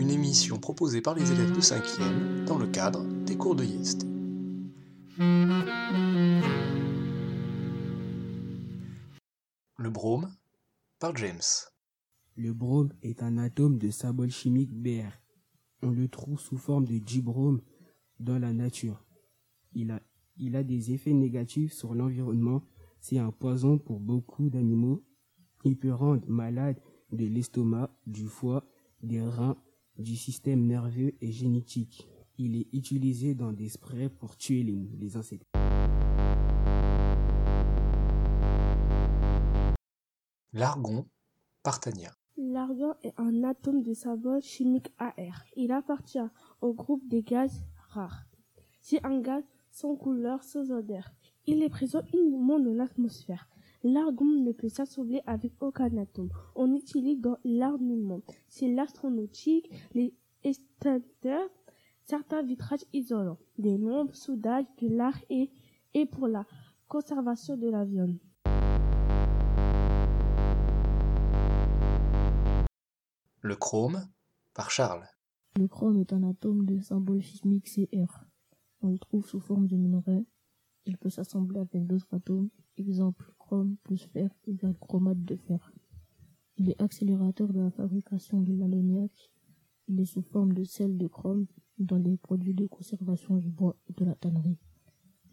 émission proposée par les élèves de 5e dans le cadre des cours de YEST. Le brome par James. Le brome est un atome de symbole chimique Br. On le trouve sous forme de dibrome dans la nature. Il a, il a des effets négatifs sur l'environnement. C'est un poison pour beaucoup d'animaux. Il peut rendre malade de l'estomac, du foie, des reins, du système nerveux et génétique. Il est utilisé dans des sprays pour tuer les, les insectes. L'argon par Tania. L'argon est un atome de symbole chimique AR. Il appartient au groupe des gaz rares. C'est un gaz sans couleur, sans odeur. Il est présent uniquement dans l'atmosphère. L'argon ne peut s'assembler avec aucun atome. On utilise dans l'armement. C'est l'astronautique, les extincteurs, certains vitrages isolants, des lampes, soudage, de l'art et, et pour la conservation de la viande. Le chrome par Charles. Le chrome est un atome de symbole chimique Cr. On le trouve sous forme de minerai. Il peut s'assembler avec d'autres atomes. Exemple, chrome plus fer égale chromate de fer. Il est accélérateur de la fabrication de l'ammoniac. Il est sous forme de sel de chrome dans les produits de conservation du bois et de la tannerie.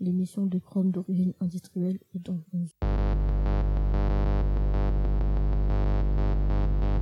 L'émission de chrome d'origine industrielle est dangereuse.